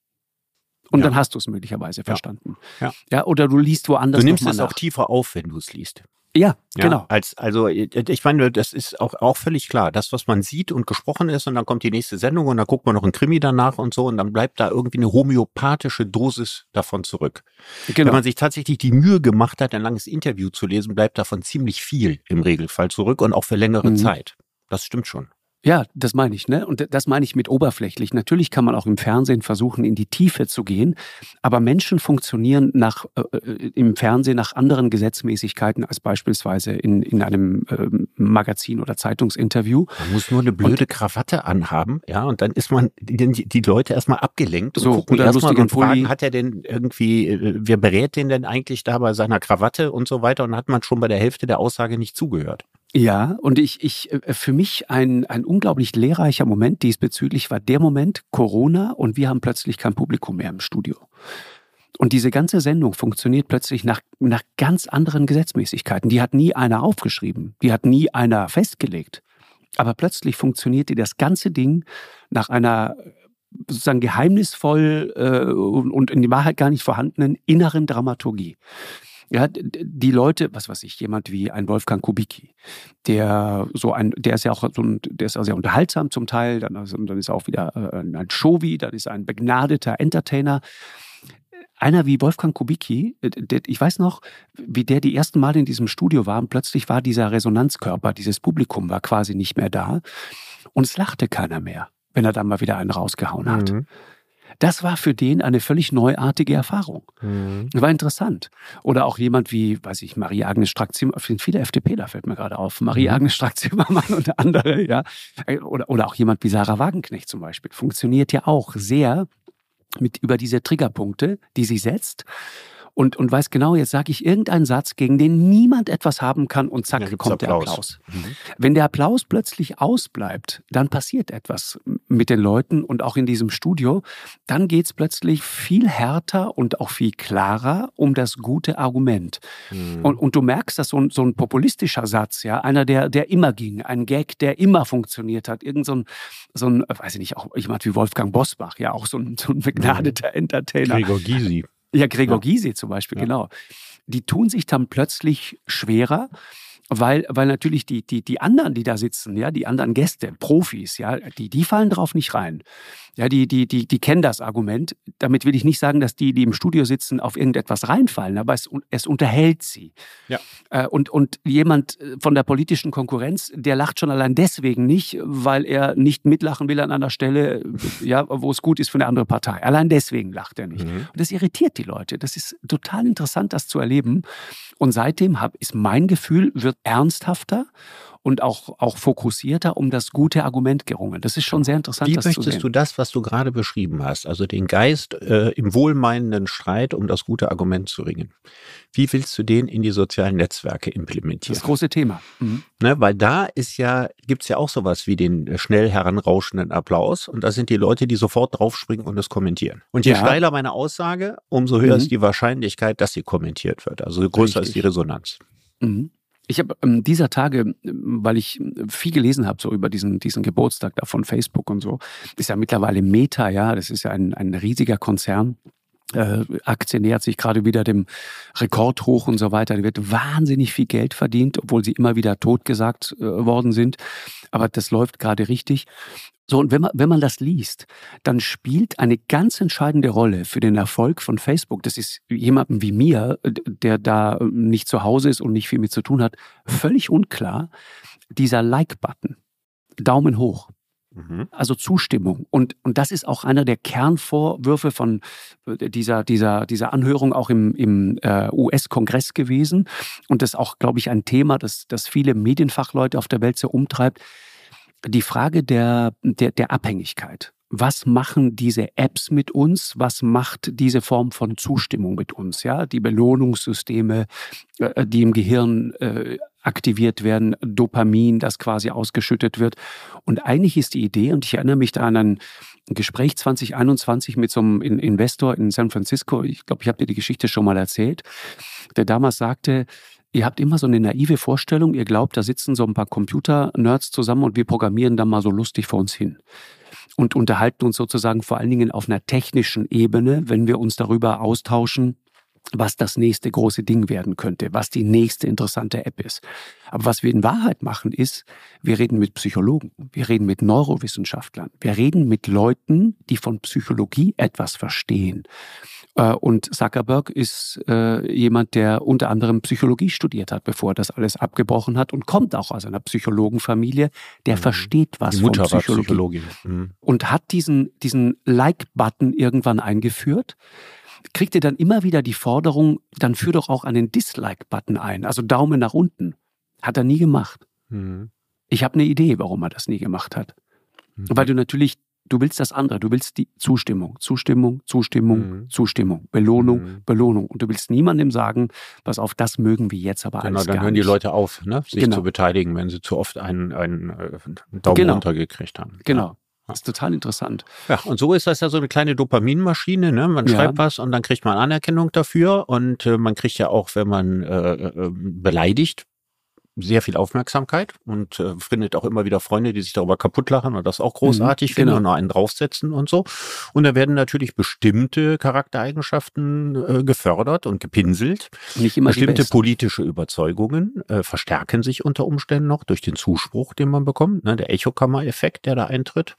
Und ja. dann hast du es möglicherweise verstanden. Ja. ja. Oder du liest woanders. Du nimmst es nach. auch tiefer auf, wenn du es liest. Ja, ja, genau. Als, also ich meine, das ist auch, auch völlig klar. Das, was man sieht und gesprochen ist, und dann kommt die nächste Sendung und dann guckt man noch ein Krimi danach und so, und dann bleibt da irgendwie eine homöopathische Dosis davon zurück. Genau. Wenn man sich tatsächlich die Mühe gemacht hat, ein langes Interview zu lesen, bleibt davon ziemlich viel im Regelfall zurück und auch für längere mhm. Zeit. Das stimmt schon. Ja, das meine ich, ne? Und das meine ich mit oberflächlich. Natürlich kann man auch im Fernsehen versuchen, in die Tiefe zu gehen, aber Menschen funktionieren nach, äh, äh im Fernsehen nach anderen Gesetzmäßigkeiten als beispielsweise in, in einem äh, Magazin oder Zeitungsinterview. Man muss nur eine blöde und, Krawatte anhaben, ja, und dann ist man die, die Leute erstmal abgelenkt so, und gucken erstmal und fragen, hat er denn irgendwie, äh, wer berät den denn eigentlich da bei seiner Krawatte und so weiter und hat man schon bei der Hälfte der Aussage nicht zugehört. Ja, und ich, ich, äh, für mich ein, ein unglaublich lehrreicher Moment diesbezüglich war der Moment Corona und wir haben plötzlich kein Publikum mehr im Studio. Und diese ganze Sendung funktioniert plötzlich nach, nach ganz anderen Gesetzmäßigkeiten. Die hat nie einer aufgeschrieben, die hat nie einer festgelegt. Aber plötzlich funktionierte das ganze Ding nach einer sozusagen geheimnisvoll äh, und in die Wahrheit gar nicht vorhandenen inneren Dramaturgie. Ja, die Leute, was weiß ich, jemand wie ein Wolfgang Kubicki, der so ein, der ist ja auch so ein, der ist auch sehr unterhaltsam zum Teil, dann, also, dann ist er auch wieder äh, ein Showy, dann ist er ein begnadeter Entertainer. Einer wie Wolfgang Kubicki, ich weiß noch, wie der die ersten Mal in diesem Studio war und plötzlich war dieser Resonanzkörper, dieses Publikum war quasi nicht mehr da und es lachte keiner mehr, wenn er dann mal wieder einen rausgehauen hat. Mhm. Das war für den eine völlig neuartige Erfahrung. Mhm. War interessant. Oder auch jemand wie, weiß ich, Marie-Agnes Strack-Zimmermann, viele FDPler fällt mir gerade auf, Marie-Agnes mhm. Strack-Zimmermann und andere, [laughs] ja. Oder, oder auch jemand wie Sarah Wagenknecht zum Beispiel. Funktioniert ja auch sehr mit über diese Triggerpunkte, die sie setzt und, und weiß genau, jetzt sage ich irgendeinen Satz, gegen den niemand etwas haben kann und zack, kommt Applaus. der Applaus. Mhm. Wenn der Applaus plötzlich ausbleibt, dann passiert etwas mit den Leuten und auch in diesem Studio. Dann geht es plötzlich viel härter und auch viel klarer um das gute Argument. Mhm. Und, und du merkst, dass so ein, so ein populistischer Satz, ja, einer, der, der immer ging, ein Gag, der immer funktioniert hat, irgend so ein, so ein weiß ich nicht, auch jemand wie Wolfgang Bosbach, ja, auch so ein, so ein begnadeter mhm. Entertainer. Gregor Gysi. Ja, Gregor ja. Gysi zum Beispiel, ja. genau. Die tun sich dann plötzlich schwerer, weil, weil natürlich die, die, die anderen, die da sitzen, ja, die anderen Gäste, Profis, ja, die, die fallen drauf nicht rein. Ja, die, die, die, die kennen das Argument. Damit will ich nicht sagen, dass die, die im Studio sitzen, auf irgendetwas reinfallen, aber es, es unterhält sie. Ja. Äh, und, und jemand äh, von der politischen Konkurrenz, der lacht schon allein deswegen nicht, weil er nicht mitlachen will an einer Stelle, ja, wo es gut ist für eine andere Partei. Allein deswegen lacht er nicht. Mhm. Und das irritiert die Leute. Das ist total interessant, das zu erleben. Und seitdem hab, ist mein Gefühl, wird ernsthafter und auch, auch fokussierter um das gute Argument gerungen. Das ist schon sehr interessant. Wie möchtest du das, was du gerade beschrieben hast, also den Geist äh, im wohlmeinenden Streit um das gute Argument zu ringen? Wie willst du den in die sozialen Netzwerke implementieren? Das große Thema. Mhm. Ne, weil da ist ja, gibt's ja auch sowas wie den äh, schnell heranrauschenden Applaus und da sind die Leute, die sofort draufspringen und es kommentieren. Und je ja. steiler meine Aussage, umso höher mhm. ist die Wahrscheinlichkeit, dass sie kommentiert wird. Also größer Richtig. ist die Resonanz. Mhm. Ich habe ähm, dieser Tage, weil ich viel gelesen habe so über diesen, diesen Geburtstag da von Facebook und so, ist ja mittlerweile Meta, ja, das ist ja ein, ein riesiger Konzern. Äh, Aktie nähert sich gerade wieder dem Rekord hoch und so weiter. Da wird wahnsinnig viel Geld verdient, obwohl sie immer wieder totgesagt äh, worden sind. Aber das läuft gerade richtig. So, und wenn man, wenn man das liest, dann spielt eine ganz entscheidende Rolle für den Erfolg von Facebook. Das ist jemandem wie mir, der da nicht zu Hause ist und nicht viel mit zu tun hat, völlig unklar. Dieser Like-Button. Daumen hoch. Mhm. Also Zustimmung. Und, und das ist auch einer der Kernvorwürfe von äh, dieser, dieser, dieser Anhörung auch im, im äh, US-Kongress gewesen. Und das ist auch, glaube ich, ein Thema, das, das viele Medienfachleute auf der Welt so umtreibt. Die Frage der, der, der Abhängigkeit. Was machen diese Apps mit uns? Was macht diese Form von Zustimmung mit uns? Ja, die Belohnungssysteme, äh, die im Gehirn äh, aktiviert werden, Dopamin, das quasi ausgeschüttet wird. Und eigentlich ist die Idee, und ich erinnere mich da an ein Gespräch 2021 mit so einem Investor in San Francisco, ich glaube, ich habe dir die Geschichte schon mal erzählt, der damals sagte, ihr habt immer so eine naive Vorstellung, ihr glaubt, da sitzen so ein paar Computer-Nerds zusammen und wir programmieren da mal so lustig vor uns hin und unterhalten uns sozusagen vor allen Dingen auf einer technischen Ebene, wenn wir uns darüber austauschen, was das nächste große Ding werden könnte, was die nächste interessante App ist. Aber was wir in Wahrheit machen, ist, wir reden mit Psychologen, wir reden mit Neurowissenschaftlern, wir reden mit Leuten, die von Psychologie etwas verstehen. Äh, und Zuckerberg ist äh, jemand, der unter anderem Psychologie studiert hat, bevor er das alles abgebrochen hat und kommt auch aus einer Psychologenfamilie, der mhm. versteht was Die Mutter von Psychologie. Psychologin. Mhm. Und hat diesen, diesen Like-Button irgendwann eingeführt kriegt ihr dann immer wieder die Forderung, dann führ doch auch einen Dislike-Button ein, also Daumen nach unten. Hat er nie gemacht. Mhm. Ich habe eine Idee, warum er das nie gemacht hat. Mhm. Weil du natürlich, du willst das andere, du willst die Zustimmung, Zustimmung, Zustimmung, mhm. Zustimmung, Belohnung, mhm. Belohnung. Und du willst niemandem sagen, was auf das mögen wir jetzt aber genau, alles dann hören die Leute auf, ne? sich genau. zu beteiligen, wenn sie zu oft einen, einen äh, Daumen genau. runter gekriegt haben. Genau. Das ist total interessant. Ja, und so ist das ja so eine kleine Dopaminmaschine. Ne? Man ja. schreibt was und dann kriegt man Anerkennung dafür. Und äh, man kriegt ja auch, wenn man äh, äh, beleidigt, sehr viel Aufmerksamkeit und äh, findet auch immer wieder Freunde, die sich darüber kaputt lachen und das auch großartig mhm, finden genau. und noch einen draufsetzen und so. Und da werden natürlich bestimmte Charaktereigenschaften äh, gefördert und gepinselt. Nicht immer Bestimmte politische Überzeugungen äh, verstärken sich unter Umständen noch durch den Zuspruch, den man bekommt, ne, der Echokammer-Effekt, der da eintritt.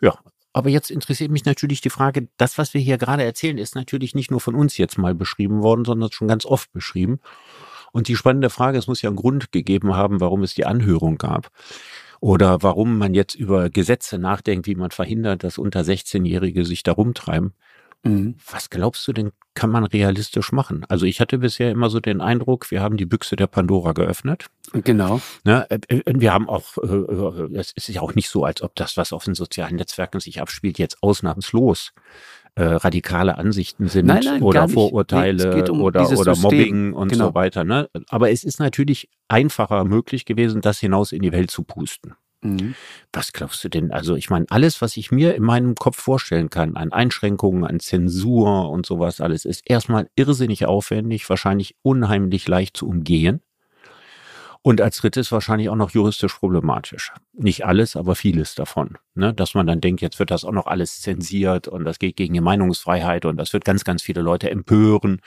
Ja, aber jetzt interessiert mich natürlich die Frage, das, was wir hier gerade erzählen, ist natürlich nicht nur von uns jetzt mal beschrieben worden, sondern schon ganz oft beschrieben. Und die spannende Frage, es muss ja einen Grund gegeben haben, warum es die Anhörung gab. Oder warum man jetzt über Gesetze nachdenkt, wie man verhindert, dass unter 16-Jährige sich da rumtreiben. Mhm. Was glaubst du denn, kann man realistisch machen? Also ich hatte bisher immer so den Eindruck, wir haben die Büchse der Pandora geöffnet. Genau. Ne, äh, äh, wir haben auch, äh, es ist ja auch nicht so, als ob das, was auf den sozialen Netzwerken sich abspielt, jetzt ausnahmslos äh, radikale Ansichten sind nein, nein, oder Vorurteile nee, um oder, oder Mobbing und genau. so weiter. Ne? Aber es ist natürlich einfacher möglich gewesen, das hinaus in die Welt zu pusten. Mhm. Was glaubst du denn? Also ich meine, alles, was ich mir in meinem Kopf vorstellen kann, an Einschränkungen, an Zensur und sowas alles, ist erstmal irrsinnig aufwendig, wahrscheinlich unheimlich leicht zu umgehen. Und als drittes wahrscheinlich auch noch juristisch problematisch. Nicht alles, aber vieles davon. Ne? Dass man dann denkt, jetzt wird das auch noch alles zensiert und das geht gegen die Meinungsfreiheit und das wird ganz, ganz viele Leute empören,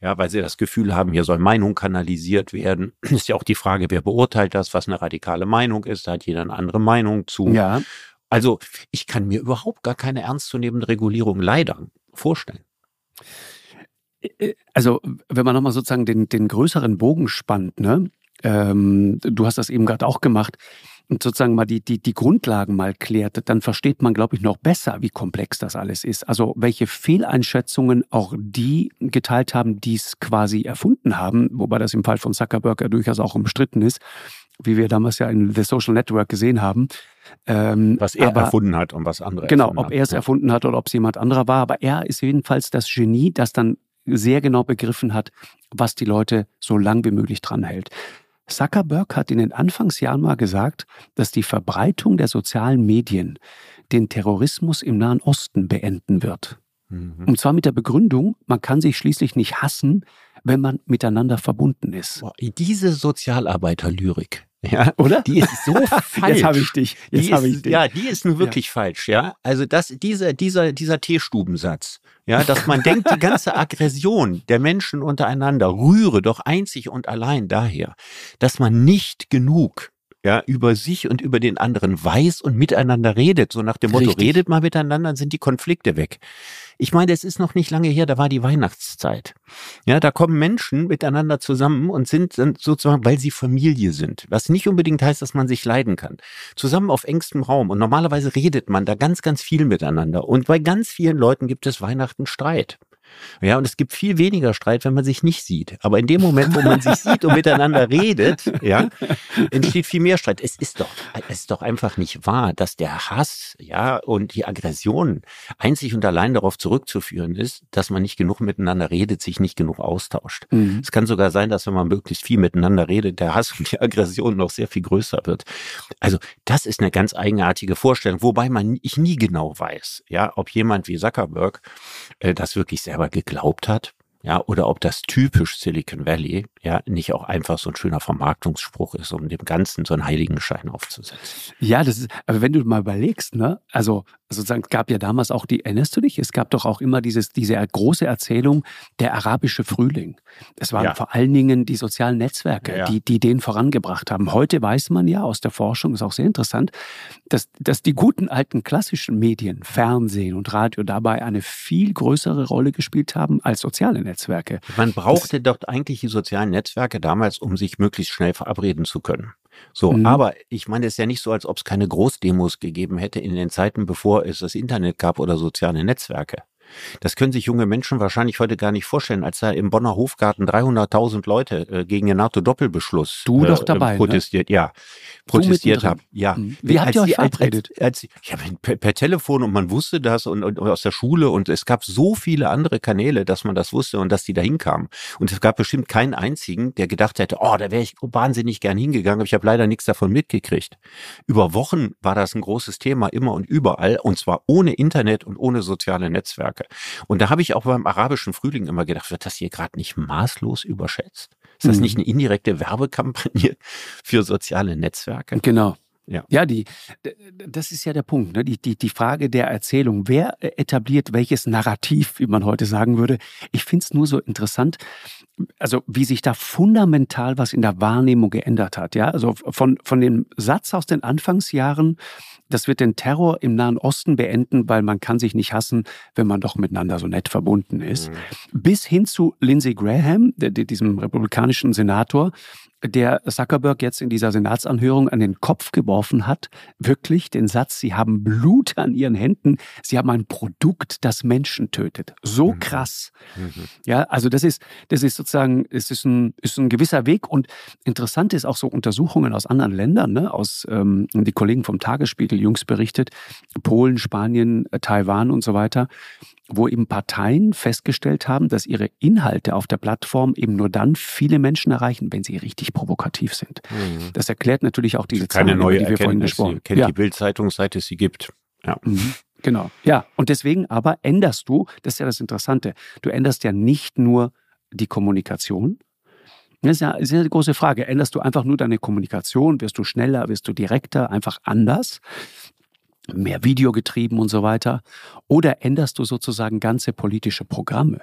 ja, weil sie das Gefühl haben, hier soll Meinung kanalisiert werden. [clears throat] Ist ja auch die Frage, wer beurteilt das, was eine radikale Meinung ist. Da hat jeder eine andere Meinung zu. Ja. Also ich kann mir überhaupt gar keine ernstzunehmende Regulierung leider vorstellen. Also, wenn man nochmal sozusagen den, den größeren Bogen spannt, ne? Ähm, du hast das eben gerade auch gemacht, und sozusagen mal die, die, die Grundlagen mal klärt, dann versteht man, glaube ich, noch besser, wie komplex das alles ist. Also welche Fehleinschätzungen auch die geteilt haben, die es quasi erfunden haben, wobei das im Fall von Zuckerberg ja durchaus auch umstritten ist, wie wir damals ja in The Social Network gesehen haben. Ähm, was er aber, erfunden hat und was andere Genau, ob er es ja. erfunden hat oder ob es jemand anderer war. Aber er ist jedenfalls das Genie, das dann sehr genau begriffen hat, was die Leute so lang wie möglich dranhält. Zuckerberg hat in den Anfangsjahren mal gesagt, dass die Verbreitung der sozialen Medien den Terrorismus im Nahen Osten beenden wird. Mhm. Und zwar mit der Begründung, man kann sich schließlich nicht hassen, wenn man miteinander verbunden ist. Boah, diese Sozialarbeiterlyrik, Ja, oder? Die ist so [laughs] falsch. Jetzt habe ich dich. Jetzt habe ich dich. Ja, die ist nun wirklich ja. falsch, ja. Also das, dieser, dieser, dieser Teestubensatz, ja, dass man denkt, die ganze Aggression der Menschen untereinander rühre doch einzig und allein daher, dass man nicht genug ja, über sich und über den anderen weiß und miteinander redet. So nach dem Motto, Richtig. redet mal miteinander, dann sind die Konflikte weg. Ich meine, es ist noch nicht lange her, da war die Weihnachtszeit. Ja, da kommen Menschen miteinander zusammen und sind sozusagen, weil sie Familie sind. Was nicht unbedingt heißt, dass man sich leiden kann. Zusammen auf engstem Raum. Und normalerweise redet man da ganz, ganz viel miteinander. Und bei ganz vielen Leuten gibt es Weihnachten Streit. Ja, und es gibt viel weniger Streit, wenn man sich nicht sieht. Aber in dem Moment, wo man sich sieht und miteinander redet, ja, entsteht viel mehr Streit. Es ist doch, es ist doch einfach nicht wahr, dass der Hass, ja, und die Aggression einzig und allein darauf zurückzuführen ist, dass man nicht genug miteinander redet, sich nicht genug austauscht. Mhm. Es kann sogar sein, dass wenn man möglichst viel miteinander redet, der Hass und die Aggression noch sehr viel größer wird. Also, das ist eine ganz eigenartige Vorstellung, wobei man, ich nie genau weiß, ja, ob jemand wie Zuckerberg äh, das wirklich sehr selber geglaubt hat, ja, oder ob das typisch Silicon Valley, ja, nicht auch einfach so ein schöner Vermarktungsspruch ist, um dem Ganzen so einen Heiligenschein aufzusetzen. Ja, das ist, aber wenn du mal überlegst, ne, also sozusagen, es gab ja damals auch die, erinnerst du dich? Es gab doch auch immer dieses, diese große Erzählung, der arabische Frühling. Es waren ja. vor allen Dingen die sozialen Netzwerke, ja. die, die den vorangebracht haben. Heute weiß man ja aus der Forschung, ist auch sehr interessant, dass, dass die guten alten klassischen Medien, Fernsehen und Radio dabei eine viel größere Rolle gespielt haben als soziale Netzwerke. Man brauchte das, doch eigentlich die sozialen Netzwerke damals, um sich möglichst schnell verabreden zu können. So, mhm. aber ich meine, es ist ja nicht so, als ob es keine Großdemos gegeben hätte in den Zeiten, bevor es das Internet gab oder soziale Netzwerke. Das können sich junge Menschen wahrscheinlich heute gar nicht vorstellen, als da im Bonner Hofgarten 300.000 Leute äh, gegen den NATO-Doppelbeschluss du äh, doch dabei, ne? protestiert, ne? ja, protestiert haben. Ja. Mhm. Wie habt ihr euch verabredet? Als, als, ja, per, per, Telefon und man wusste das und, und, aus der Schule und es gab so viele andere Kanäle, dass man das wusste und dass die da hinkamen. Und es gab bestimmt keinen einzigen, der gedacht hätte, oh, da wäre ich wahnsinnig gern hingegangen, aber ich habe leider nichts davon mitgekriegt. Über Wochen war das ein großes Thema immer und überall und zwar ohne Internet und ohne soziale Netzwerke. Netzwerke. Und da habe ich auch beim arabischen Frühling immer gedacht, wird das hier gerade nicht maßlos überschätzt? Ist das mhm. nicht eine indirekte Werbekampagne für soziale Netzwerke? Genau. Ja, ja die, das ist ja der Punkt, ne? die, die, die Frage der Erzählung. Wer etabliert welches Narrativ, wie man heute sagen würde? Ich finde es nur so interessant, also wie sich da fundamental was in der Wahrnehmung geändert hat. Ja, also von, von dem Satz aus den Anfangsjahren, das wird den Terror im Nahen Osten beenden, weil man kann sich nicht hassen, wenn man doch miteinander so nett verbunden ist. Mhm. Bis hin zu Lindsey Graham, diesem republikanischen Senator, der Zuckerberg jetzt in dieser Senatsanhörung an den Kopf geworfen hat, wirklich den Satz, Sie haben Blut an Ihren Händen, Sie haben ein Produkt, das Menschen tötet. So mhm. krass. Mhm. Ja, also das ist, das ist sozusagen, es ist ein, ist ein gewisser Weg und interessant ist auch so Untersuchungen aus anderen Ländern, ne, aus, ähm, die Kollegen vom Tagesspiegel jüngst berichtet, Polen, Spanien, Taiwan und so weiter, wo eben Parteien festgestellt haben, dass ihre Inhalte auf der Plattform eben nur dann viele Menschen erreichen, wenn sie richtig provokativ sind. Mhm. Das erklärt natürlich auch diese Keine Zahlen, neue die wir Erkenntnis. vorhin gesprochen haben. Kennt ja. die Bildzeitung, seit es sie gibt. Ja. Mhm. Genau. Ja, und deswegen aber änderst du, das ist ja das Interessante, du änderst ja nicht nur die Kommunikation, das ist ja, ist ja eine große Frage. Änderst du einfach nur deine Kommunikation? Wirst du schneller? Wirst du direkter? Einfach anders? Mehr Video getrieben und so weiter? Oder änderst du sozusagen ganze politische Programme?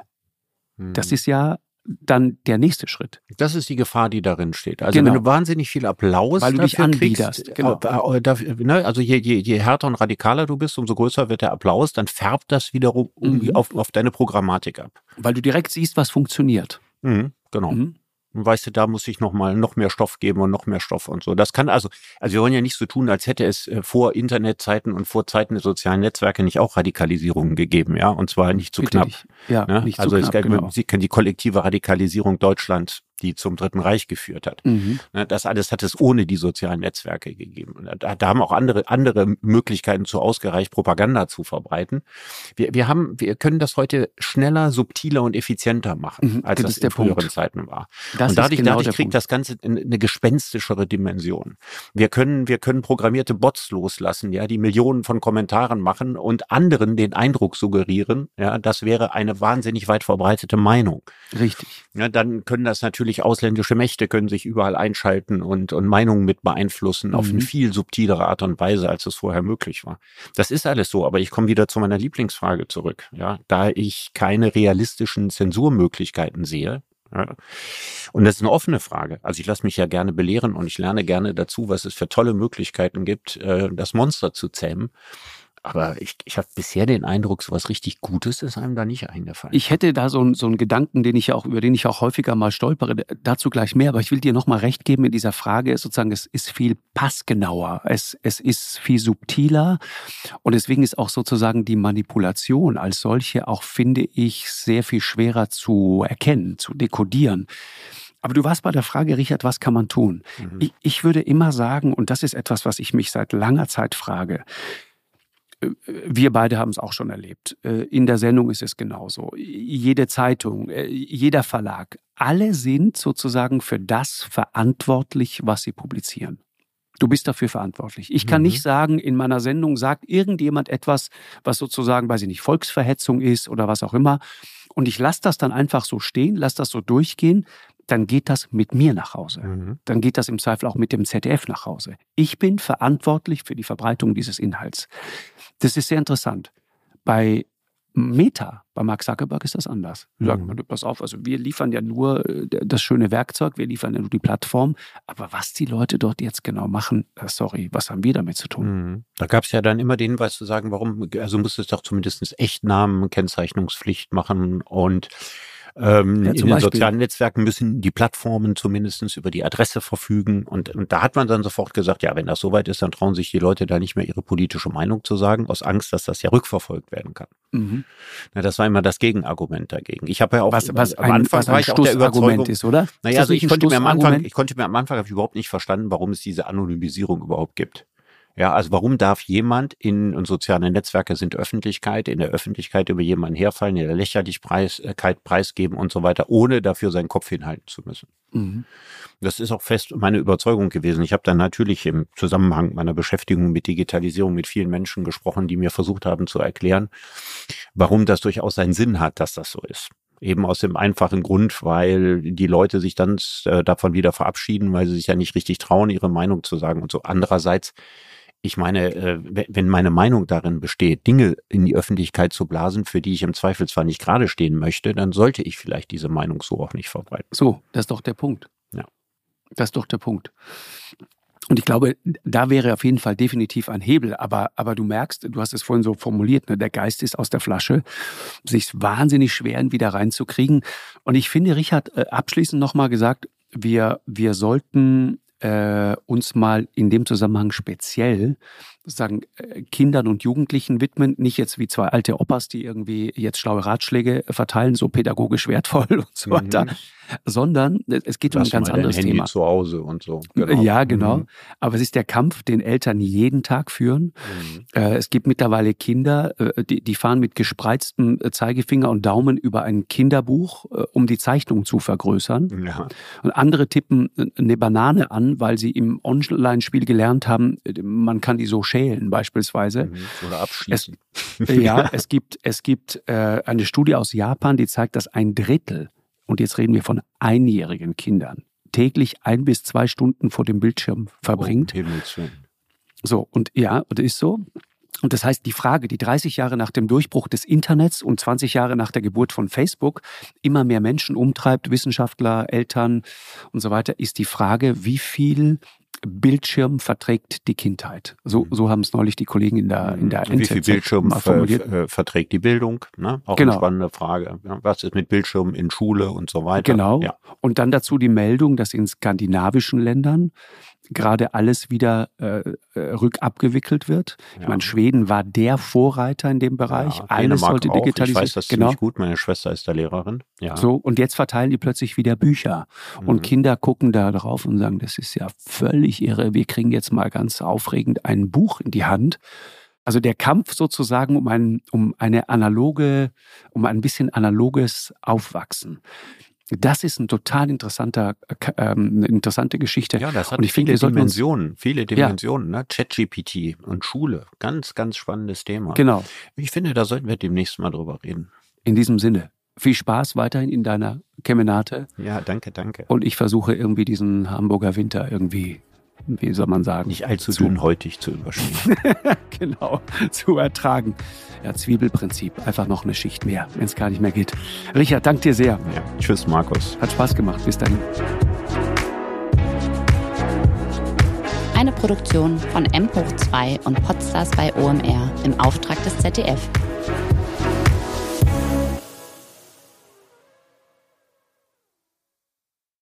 Das hm. ist ja dann der nächste Schritt. Das ist die Gefahr, die darin steht. Also genau. wenn du wahnsinnig viel Applaus Weil du dich anbiederst, kriegst, genau. Äh, äh, ne, also je, je, je härter und radikaler du bist, umso größer wird der Applaus, dann färbt das wiederum mhm. auf, auf deine Programmatik ab. Weil du direkt siehst, was funktioniert. Mhm, genau. Mhm. Und weißt du, da muss ich noch mal noch mehr Stoff geben und noch mehr Stoff und so. Das kann also, also wir wollen ja nicht so tun, als hätte es äh, vor Internetzeiten und vor Zeiten der sozialen Netzwerke nicht auch Radikalisierungen gegeben, ja, und zwar nicht zu Bitte knapp. Nicht. Ja, ne? nicht also zu knapp, es, genau. Sie kennen die kollektive Radikalisierung Deutschlands die zum Dritten Reich geführt hat. Mhm. Ne, das alles hat es ohne die sozialen Netzwerke gegeben. Da, da, haben auch andere, andere Möglichkeiten zu ausgereicht, Propaganda zu verbreiten. Wir, wir haben, wir können das heute schneller, subtiler und effizienter machen, mhm, als das, das in früheren Punkt. Zeiten war. Das und dadurch, genau dadurch kriegt das Ganze eine gespenstischere Dimension. Wir können, wir können programmierte Bots loslassen, ja, die Millionen von Kommentaren machen und anderen den Eindruck suggerieren, ja, das wäre eine wahnsinnig weit verbreitete Meinung. Richtig. Ja, dann können das natürlich natürlich ausländische Mächte können sich überall einschalten und, und Meinungen mit beeinflussen mhm. auf eine mhm. viel subtilere Art und Weise, als es vorher möglich war. Das ist alles so, aber ich komme wieder zu meiner Lieblingsfrage zurück. Ja, da ich keine realistischen Zensurmöglichkeiten sehe, ja. Und das ist eine offene Frage. Also ich lasse mich ja gerne belehren und ich lerne gerne dazu, was es für tolle Möglichkeiten gibt, äh, das Monster zu zähmen. Aber ich, ich habe bisher den Eindruck, so was richtig Gutes ist einem da nicht eingefallen. Ich hätte da so, so einen Gedanken, den ich ja auch, über den ich auch häufiger mal stolpere, dazu gleich mehr, aber ich will dir nochmal recht geben in dieser Frage, sozusagen, es ist viel passgenauer, es, es ist viel subtiler und deswegen ist auch sozusagen die Manipulation als solche auch, finde ich, sehr viel schwerer zu erkennen, zu dekodieren. Aber du warst bei der Frage, Richard, was kann man tun? Mhm. Ich, ich würde immer sagen, und das ist etwas, was ich mich seit langer Zeit frage, wir beide haben es auch schon erlebt. Äh, in der Sendung ist es genauso. Jede Zeitung, äh, jeder Verlag, alle sind sozusagen für das verantwortlich, was sie publizieren. Du bist dafür verantwortlich. Ich kann mhm. nicht sagen, in meiner Sendung sagt irgendjemand etwas, was sozusagen, weiß ich nicht, Volksverhetzung ist oder was auch immer. Und ich lasse das dann einfach so stehen, lasse das so durchgehen dann geht das mit mir nach Hause. Mhm. Dann geht das im Zweifel auch mit dem ZDF nach Hause. Ich bin verantwortlich für die Verbreitung dieses Inhalts. Das ist sehr interessant. Bei Meta, bei Mark Zuckerberg ist das anders. Wir sagen, mhm. pass auf, also wir liefern ja nur äh, das schöne Werkzeug, wir liefern ja nur die Plattform, aber was die Leute dort jetzt genau machen, äh, sorry, was haben wir damit zu tun? Mhm. Da gab es ja dann immer den Hinweis zu sagen, warum, also muss es doch zumindest Echtnamen, Kennzeichnungspflicht machen und ähm, ja, in den Beispiel. sozialen Netzwerken müssen die Plattformen zumindestens über die Adresse verfügen. Und, und da hat man dann sofort gesagt, ja, wenn das soweit ist, dann trauen sich die Leute da nicht mehr ihre politische Meinung zu sagen, aus Angst, dass das ja rückverfolgt werden kann. Mhm. Na, das war immer das Gegenargument dagegen. Ich habe ja auch was, was am Anfang ein, war ich auch der Überzeugung, ist, oder? Naja, also ich konnte mir am Anfang, ich konnte mir am Anfang habe ich überhaupt nicht verstanden, warum es diese Anonymisierung überhaupt gibt. Ja, also warum darf jemand in, und soziale Netzwerke sind Öffentlichkeit, in der Öffentlichkeit über jemanden herfallen, in der Lächerlichkeit preisgeben und so weiter, ohne dafür seinen Kopf hinhalten zu müssen. Mhm. Das ist auch fest meine Überzeugung gewesen. Ich habe dann natürlich im Zusammenhang meiner Beschäftigung mit Digitalisierung mit vielen Menschen gesprochen, die mir versucht haben zu erklären, warum das durchaus seinen Sinn hat, dass das so ist. Eben aus dem einfachen Grund, weil die Leute sich dann äh, davon wieder verabschieden, weil sie sich ja nicht richtig trauen, ihre Meinung zu sagen und so. Andererseits ich meine, äh, wenn meine Meinung darin besteht, Dinge in die Öffentlichkeit zu blasen, für die ich im Zweifel zwar nicht gerade stehen möchte, dann sollte ich vielleicht diese Meinung so auch nicht verbreiten. So, das ist doch der Punkt. Ja. Das ist doch der Punkt. Und ich glaube, da wäre auf jeden Fall definitiv ein Hebel. Aber, aber du merkst, du hast es vorhin so formuliert, ne, der Geist ist aus der Flasche, sich wahnsinnig schwer, ihn wieder reinzukriegen. Und ich finde, Richard, äh, abschließend nochmal gesagt, wir, wir sollten äh, uns mal in dem Zusammenhang speziell sozusagen äh, Kindern und Jugendlichen widmen, nicht jetzt wie zwei alte Opas, die irgendwie jetzt schlaue Ratschläge verteilen, so pädagogisch wertvoll [laughs] und so weiter, mhm. sondern es geht Lass um ein ganz anderes Handy Thema. zu Hause und so. Genau. Ja, genau. Mhm. Aber es ist der Kampf, den Eltern jeden Tag führen. Mhm. Äh, es gibt mittlerweile Kinder, äh, die, die fahren mit gespreiztem Zeigefinger und Daumen über ein Kinderbuch, um die Zeichnung zu vergrößern. Ja. Und andere tippen eine Banane an, weil sie im Online-Spiel gelernt haben, man kann die so schälen beispielsweise. Mhm, oder abschließen. Es, ja, [laughs] es gibt, es gibt äh, eine Studie aus Japan, die zeigt, dass ein Drittel, und jetzt reden wir von einjährigen Kindern, täglich ein bis zwei Stunden vor dem Bildschirm verbringt. Oh, so, und ja, das ist so. Und das heißt, die Frage, die 30 Jahre nach dem Durchbruch des Internets und 20 Jahre nach der Geburt von Facebook immer mehr Menschen umtreibt, Wissenschaftler, Eltern und so weiter, ist die Frage, wie viel Bildschirm verträgt die Kindheit. So, mhm. so haben es neulich die Kollegen in der in der NZZ Wie viel Bildschirm formuliert. Ver, verträgt die Bildung? Ne? Auch genau. eine spannende Frage. Was ist mit Bildschirm in Schule und so weiter? Genau. Ja. Und dann dazu die Meldung, dass in skandinavischen Ländern gerade alles wieder äh, äh, rückabgewickelt wird. Ja. Ich meine, Schweden war der Vorreiter in dem Bereich. Ja, alles sollte digitalisiert werden. Ich weiß das genau. ziemlich gut. Meine Schwester ist da Lehrerin. Ja. So, und jetzt verteilen die plötzlich wieder Bücher. Mhm. Und Kinder gucken da drauf und sagen, das ist ja völlig irre. Wir kriegen jetzt mal ganz aufregend ein Buch in die Hand. Also der Kampf sozusagen um ein, um eine analoge, um ein bisschen analoges Aufwachsen. Das ist ein total interessanter, ähm, eine interessante Geschichte. Ja, das hat und ich viele finde, Dimensionen, uns, viele Dimensionen, ja. ne? ChatGPT und Schule, ganz, ganz spannendes Thema. Genau. Ich finde, da sollten wir demnächst mal drüber reden. In diesem Sinne. viel Spaß weiterhin in deiner Kemenate. Ja, danke, danke. Und ich versuche irgendwie diesen Hamburger Winter irgendwie, wie soll man sagen? Nicht allzu zu, dünnhäutig zu überstehen. [laughs] genau, zu ertragen. Ja, Zwiebelprinzip. Einfach noch eine Schicht mehr, wenn es gar nicht mehr geht. Richard, danke dir sehr. Ja, tschüss, Markus. Hat Spaß gemacht. Bis dahin. Eine Produktion von M hoch 2 und Podstars bei OMR im Auftrag des ZDF.